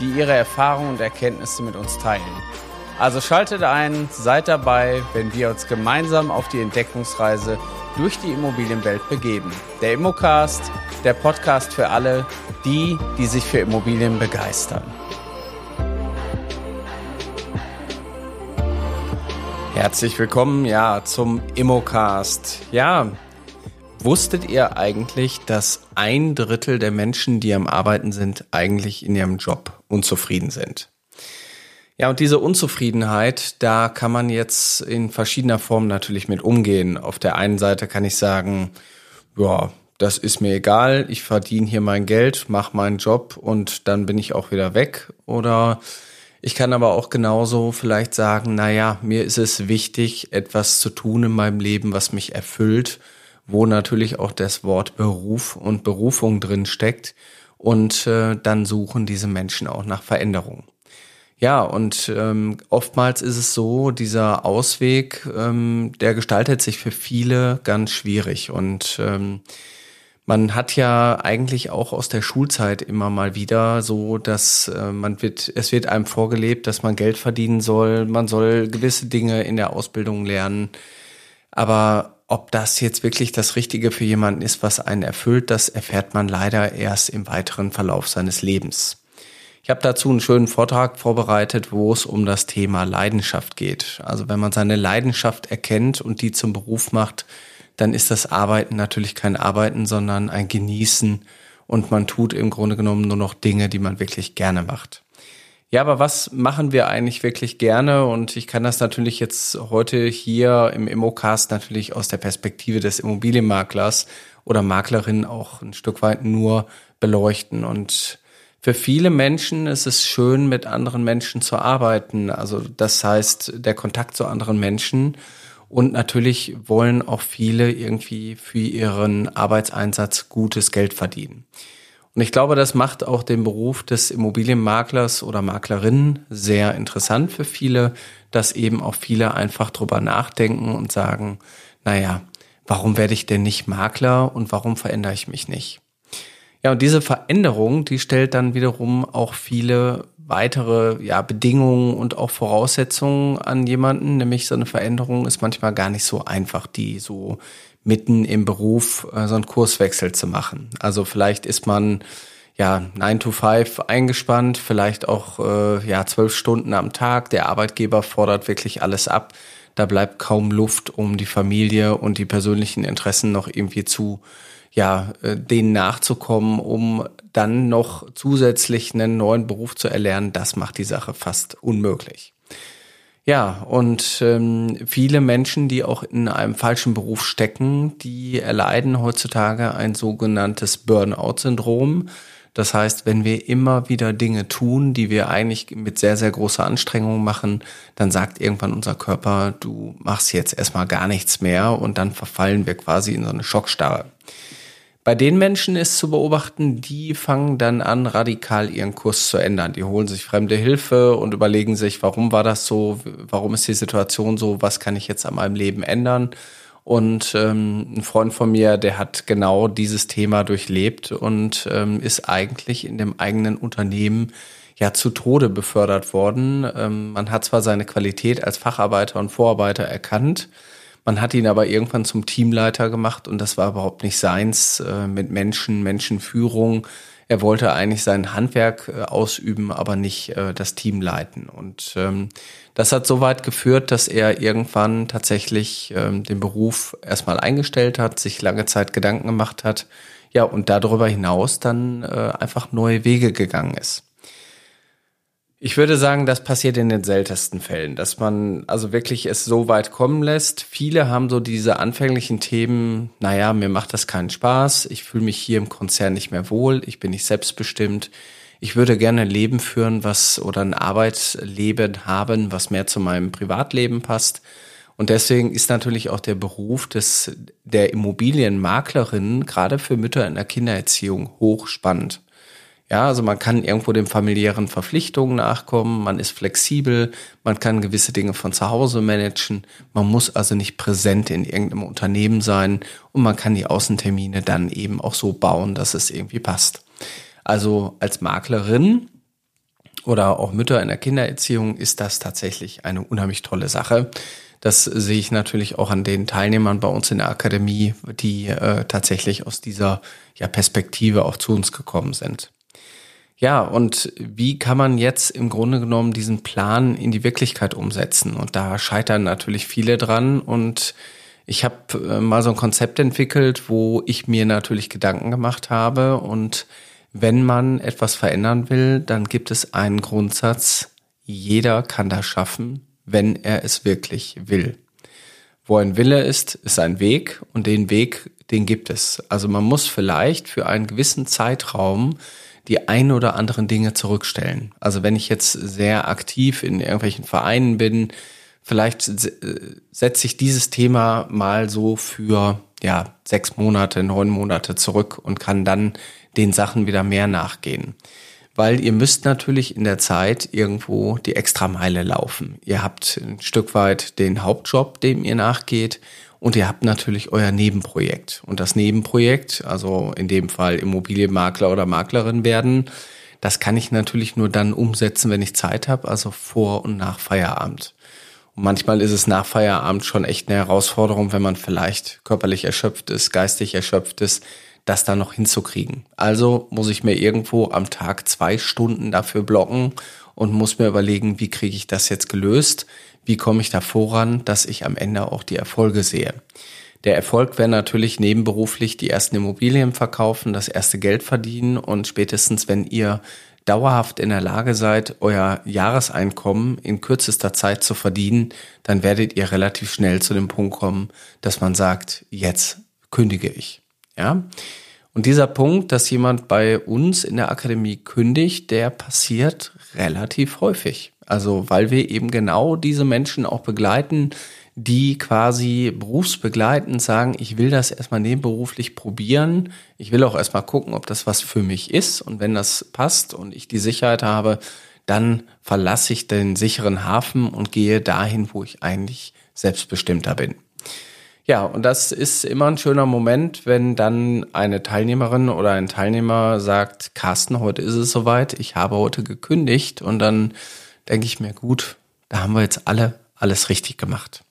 die ihre Erfahrungen und Erkenntnisse mit uns teilen. Also schaltet ein, seid dabei, wenn wir uns gemeinsam auf die Entdeckungsreise durch die Immobilienwelt begeben. Der Immocast, der Podcast für alle, die, die sich für Immobilien begeistern. Herzlich willkommen, ja, zum Immocast. Ja, wusstet ihr eigentlich, dass ein Drittel der Menschen, die am Arbeiten sind, eigentlich in ihrem Job unzufrieden sind. Ja, und diese Unzufriedenheit, da kann man jetzt in verschiedener Form natürlich mit umgehen. Auf der einen Seite kann ich sagen, ja, das ist mir egal, ich verdiene hier mein Geld, mache meinen Job und dann bin ich auch wieder weg. Oder ich kann aber auch genauso vielleicht sagen, na ja, mir ist es wichtig, etwas zu tun in meinem Leben, was mich erfüllt, wo natürlich auch das Wort Beruf und Berufung drin steckt und äh, dann suchen diese Menschen auch nach Veränderung. Ja, und ähm, oftmals ist es so, dieser Ausweg, ähm, der gestaltet sich für viele ganz schwierig. Und ähm, man hat ja eigentlich auch aus der Schulzeit immer mal wieder so, dass äh, man wird, es wird einem vorgelebt, dass man Geld verdienen soll, man soll gewisse Dinge in der Ausbildung lernen. Aber ob das jetzt wirklich das Richtige für jemanden ist, was einen erfüllt, das erfährt man leider erst im weiteren Verlauf seines Lebens. Ich habe dazu einen schönen Vortrag vorbereitet, wo es um das Thema Leidenschaft geht. Also wenn man seine Leidenschaft erkennt und die zum Beruf macht, dann ist das Arbeiten natürlich kein Arbeiten, sondern ein Genießen und man tut im Grunde genommen nur noch Dinge, die man wirklich gerne macht. Ja, aber was machen wir eigentlich wirklich gerne? Und ich kann das natürlich jetzt heute hier im Immocast natürlich aus der Perspektive des Immobilienmaklers oder Maklerin auch ein Stück weit nur beleuchten. Und für viele Menschen ist es schön, mit anderen Menschen zu arbeiten. Also das heißt, der Kontakt zu anderen Menschen. Und natürlich wollen auch viele irgendwie für ihren Arbeitseinsatz gutes Geld verdienen. Und ich glaube, das macht auch den Beruf des Immobilienmaklers oder Maklerinnen sehr interessant für viele, dass eben auch viele einfach drüber nachdenken und sagen, naja, warum werde ich denn nicht Makler und warum verändere ich mich nicht? Ja, und diese Veränderung, die stellt dann wiederum auch viele weitere ja, Bedingungen und auch Voraussetzungen an jemanden. Nämlich so eine Veränderung ist manchmal gar nicht so einfach, die so mitten im Beruf äh, so einen Kurswechsel zu machen. Also vielleicht ist man ja 9 to 5 eingespannt, vielleicht auch äh, ja zwölf Stunden am Tag. Der Arbeitgeber fordert wirklich alles ab. Da bleibt kaum Luft, um die Familie und die persönlichen Interessen noch irgendwie zu ja, äh, denen nachzukommen, um dann noch zusätzlich einen neuen Beruf zu erlernen, das macht die Sache fast unmöglich. Ja, und ähm, viele Menschen, die auch in einem falschen Beruf stecken, die erleiden heutzutage ein sogenanntes Burnout-Syndrom. Das heißt, wenn wir immer wieder Dinge tun, die wir eigentlich mit sehr, sehr großer Anstrengung machen, dann sagt irgendwann unser Körper, du machst jetzt erstmal gar nichts mehr und dann verfallen wir quasi in so eine Schockstarre. Bei den Menschen ist zu beobachten, die fangen dann an, radikal ihren Kurs zu ändern. Die holen sich fremde Hilfe und überlegen sich, warum war das so, warum ist die Situation so, was kann ich jetzt an meinem Leben ändern. Und ähm, ein Freund von mir, der hat genau dieses Thema durchlebt und ähm, ist eigentlich in dem eigenen Unternehmen ja zu Tode befördert worden. Ähm, man hat zwar seine Qualität als Facharbeiter und Vorarbeiter erkannt, man hat ihn aber irgendwann zum Teamleiter gemacht und das war überhaupt nicht seins äh, mit Menschen, Menschenführung. Er wollte eigentlich sein Handwerk äh, ausüben, aber nicht äh, das Team leiten. Und ähm, das hat so weit geführt, dass er irgendwann tatsächlich ähm, den Beruf erstmal eingestellt hat, sich lange Zeit Gedanken gemacht hat, ja, und darüber hinaus dann äh, einfach neue Wege gegangen ist. Ich würde sagen, das passiert in den seltensten Fällen, dass man also wirklich es so weit kommen lässt. Viele haben so diese anfänglichen Themen, naja, mir macht das keinen Spaß, ich fühle mich hier im Konzern nicht mehr wohl, ich bin nicht selbstbestimmt, ich würde gerne ein Leben führen, was oder ein Arbeitsleben haben, was mehr zu meinem Privatleben passt. Und deswegen ist natürlich auch der Beruf des, der Immobilienmaklerin gerade für Mütter in der Kindererziehung hochspannend. Ja, also man kann irgendwo den familiären Verpflichtungen nachkommen, man ist flexibel, man kann gewisse Dinge von zu Hause managen, man muss also nicht präsent in irgendeinem Unternehmen sein und man kann die Außentermine dann eben auch so bauen, dass es irgendwie passt. Also als Maklerin oder auch Mütter in der Kindererziehung ist das tatsächlich eine unheimlich tolle Sache. Das sehe ich natürlich auch an den Teilnehmern bei uns in der Akademie, die äh, tatsächlich aus dieser ja, Perspektive auch zu uns gekommen sind. Ja, und wie kann man jetzt im Grunde genommen diesen Plan in die Wirklichkeit umsetzen? Und da scheitern natürlich viele dran. Und ich habe äh, mal so ein Konzept entwickelt, wo ich mir natürlich Gedanken gemacht habe. Und wenn man etwas verändern will, dann gibt es einen Grundsatz, jeder kann das schaffen, wenn er es wirklich will. Wo ein Wille ist, ist ein Weg und den Weg, den gibt es. Also man muss vielleicht für einen gewissen Zeitraum die ein oder anderen Dinge zurückstellen. Also wenn ich jetzt sehr aktiv in irgendwelchen Vereinen bin, vielleicht setze ich dieses Thema mal so für ja sechs Monate, neun Monate zurück und kann dann den Sachen wieder mehr nachgehen. Weil ihr müsst natürlich in der Zeit irgendwo die Extrameile laufen. Ihr habt ein Stück weit den Hauptjob, dem ihr nachgeht und ihr habt natürlich euer Nebenprojekt. Und das Nebenprojekt, also in dem Fall Immobilienmakler oder Maklerin werden, das kann ich natürlich nur dann umsetzen, wenn ich Zeit habe, also vor und nach Feierabend. Und manchmal ist es nach Feierabend schon echt eine Herausforderung, wenn man vielleicht körperlich erschöpft ist, geistig erschöpft ist, das dann noch hinzukriegen. Also muss ich mir irgendwo am Tag zwei Stunden dafür blocken und muss mir überlegen, wie kriege ich das jetzt gelöst? wie komme ich da voran, dass ich am Ende auch die Erfolge sehe. Der Erfolg wäre natürlich nebenberuflich die ersten Immobilien verkaufen, das erste Geld verdienen und spätestens, wenn ihr dauerhaft in der Lage seid, euer Jahreseinkommen in kürzester Zeit zu verdienen, dann werdet ihr relativ schnell zu dem Punkt kommen, dass man sagt, jetzt kündige ich. Ja? Und dieser Punkt, dass jemand bei uns in der Akademie kündigt, der passiert relativ häufig. Also weil wir eben genau diese Menschen auch begleiten, die quasi berufsbegleitend sagen, ich will das erstmal nebenberuflich probieren. Ich will auch erstmal gucken, ob das was für mich ist. Und wenn das passt und ich die Sicherheit habe, dann verlasse ich den sicheren Hafen und gehe dahin, wo ich eigentlich selbstbestimmter bin. Ja, und das ist immer ein schöner Moment, wenn dann eine Teilnehmerin oder ein Teilnehmer sagt, Carsten, heute ist es soweit, ich habe heute gekündigt und dann denke ich mir, gut, da haben wir jetzt alle alles richtig gemacht.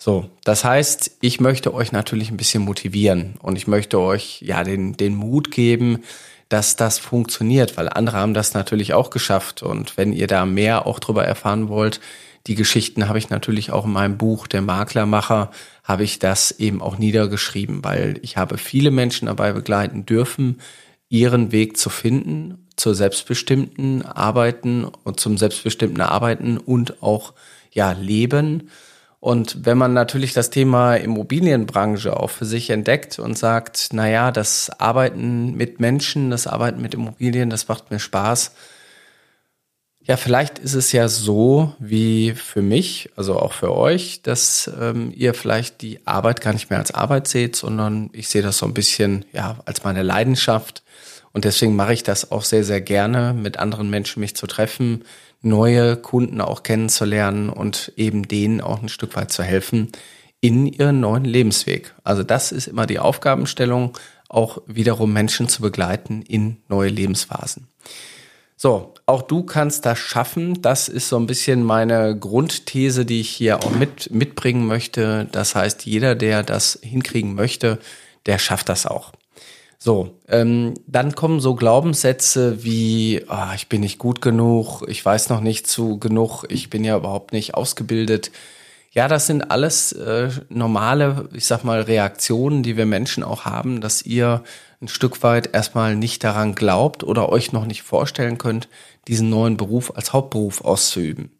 So, das heißt, ich möchte euch natürlich ein bisschen motivieren und ich möchte euch ja den, den Mut geben, dass das funktioniert, weil andere haben das natürlich auch geschafft. Und wenn ihr da mehr auch drüber erfahren wollt, die Geschichten habe ich natürlich auch in meinem Buch, der Maklermacher, habe ich das eben auch niedergeschrieben, weil ich habe viele Menschen dabei begleiten dürfen, ihren Weg zu finden zur selbstbestimmten Arbeiten und zum selbstbestimmten Arbeiten und auch ja Leben. Und wenn man natürlich das Thema Immobilienbranche auch für sich entdeckt und sagt, na ja, das Arbeiten mit Menschen, das Arbeiten mit Immobilien, das macht mir Spaß. Ja, vielleicht ist es ja so wie für mich, also auch für euch, dass ähm, ihr vielleicht die Arbeit gar nicht mehr als Arbeit seht, sondern ich sehe das so ein bisschen ja als meine Leidenschaft und deswegen mache ich das auch sehr, sehr gerne, mit anderen Menschen mich zu treffen, neue Kunden auch kennenzulernen und eben denen auch ein Stück weit zu helfen in ihren neuen Lebensweg. Also das ist immer die Aufgabenstellung, auch wiederum Menschen zu begleiten in neue Lebensphasen. So, auch du kannst das schaffen. Das ist so ein bisschen meine Grundthese, die ich hier auch mit, mitbringen möchte. Das heißt, jeder, der das hinkriegen möchte, der schafft das auch. So, ähm, dann kommen so Glaubenssätze wie, oh, ich bin nicht gut genug, ich weiß noch nicht zu genug, ich bin ja überhaupt nicht ausgebildet. Ja, das sind alles äh, normale, ich sag mal, Reaktionen, die wir Menschen auch haben, dass ihr ein Stück weit erstmal nicht daran glaubt oder euch noch nicht vorstellen könnt, diesen neuen Beruf als Hauptberuf auszuüben.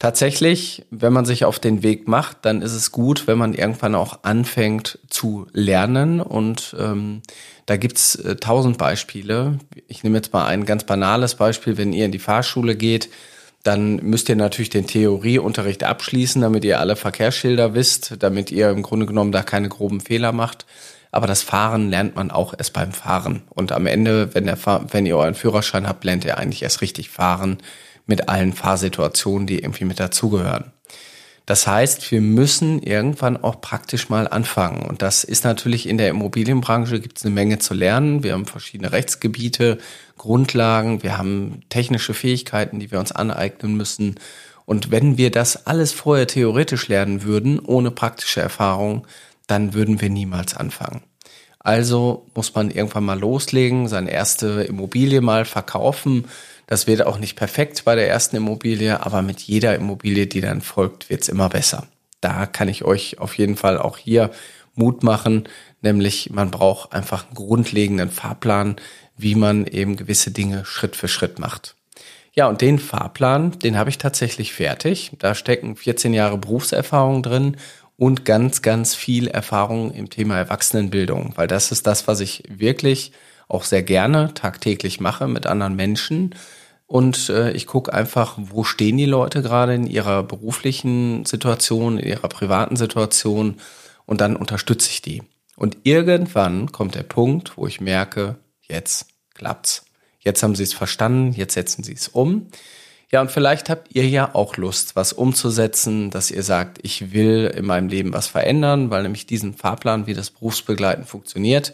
Tatsächlich, wenn man sich auf den Weg macht, dann ist es gut, wenn man irgendwann auch anfängt zu lernen. Und ähm, da gibt's äh, tausend Beispiele. Ich nehme jetzt mal ein ganz banales Beispiel. Wenn ihr in die Fahrschule geht, dann müsst ihr natürlich den Theorieunterricht abschließen, damit ihr alle Verkehrsschilder wisst, damit ihr im Grunde genommen da keine groben Fehler macht. Aber das Fahren lernt man auch erst beim Fahren. Und am Ende, wenn, der wenn ihr euren Führerschein habt, lernt ihr eigentlich erst richtig fahren mit allen Fahrsituationen, die irgendwie mit dazugehören. Das heißt, wir müssen irgendwann auch praktisch mal anfangen. Und das ist natürlich in der Immobilienbranche gibt es eine Menge zu lernen. Wir haben verschiedene Rechtsgebiete, Grundlagen, wir haben technische Fähigkeiten, die wir uns aneignen müssen. Und wenn wir das alles vorher theoretisch lernen würden, ohne praktische Erfahrung, dann würden wir niemals anfangen. Also muss man irgendwann mal loslegen, seine erste Immobilie mal verkaufen das wird auch nicht perfekt bei der ersten Immobilie, aber mit jeder Immobilie, die dann folgt, wird es immer besser. Da kann ich euch auf jeden Fall auch hier Mut machen, nämlich man braucht einfach einen grundlegenden Fahrplan, wie man eben gewisse Dinge Schritt für Schritt macht. Ja, und den Fahrplan, den habe ich tatsächlich fertig. Da stecken 14 Jahre Berufserfahrung drin und ganz, ganz viel Erfahrung im Thema Erwachsenenbildung, weil das ist das, was ich wirklich auch sehr gerne tagtäglich mache mit anderen Menschen. Und äh, ich gucke einfach, wo stehen die Leute gerade in ihrer beruflichen Situation, in ihrer privaten Situation und dann unterstütze ich die. Und irgendwann kommt der Punkt, wo ich merke, jetzt klappt's. Jetzt haben sie es verstanden, jetzt setzen sie es um. Ja, und vielleicht habt ihr ja auch Lust, was umzusetzen, dass ihr sagt, ich will in meinem Leben was verändern, weil nämlich diesen Fahrplan, wie das Berufsbegleiten funktioniert,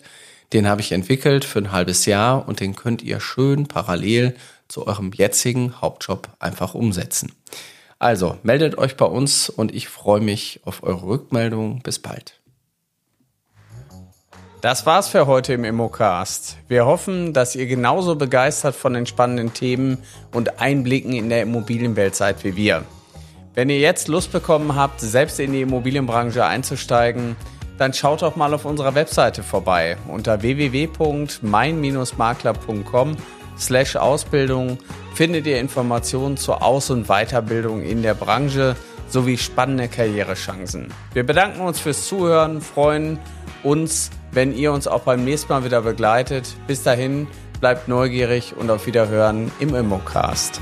den habe ich entwickelt für ein halbes Jahr und den könnt ihr schön parallel zu eurem jetzigen Hauptjob einfach umsetzen. Also meldet euch bei uns und ich freue mich auf eure Rückmeldung. Bis bald. Das war's für heute im Immocast. Wir hoffen, dass ihr genauso begeistert von den spannenden Themen und Einblicken in der Immobilienwelt seid wie wir. Wenn ihr jetzt Lust bekommen habt, selbst in die Immobilienbranche einzusteigen, dann schaut doch mal auf unserer Webseite vorbei unter www.mein-makler.com slash Ausbildung findet ihr Informationen zur Aus- und Weiterbildung in der Branche sowie spannende Karrierechancen. Wir bedanken uns fürs Zuhören, freuen uns, wenn ihr uns auch beim nächsten Mal wieder begleitet. Bis dahin, bleibt neugierig und auf Wiederhören im Immocast.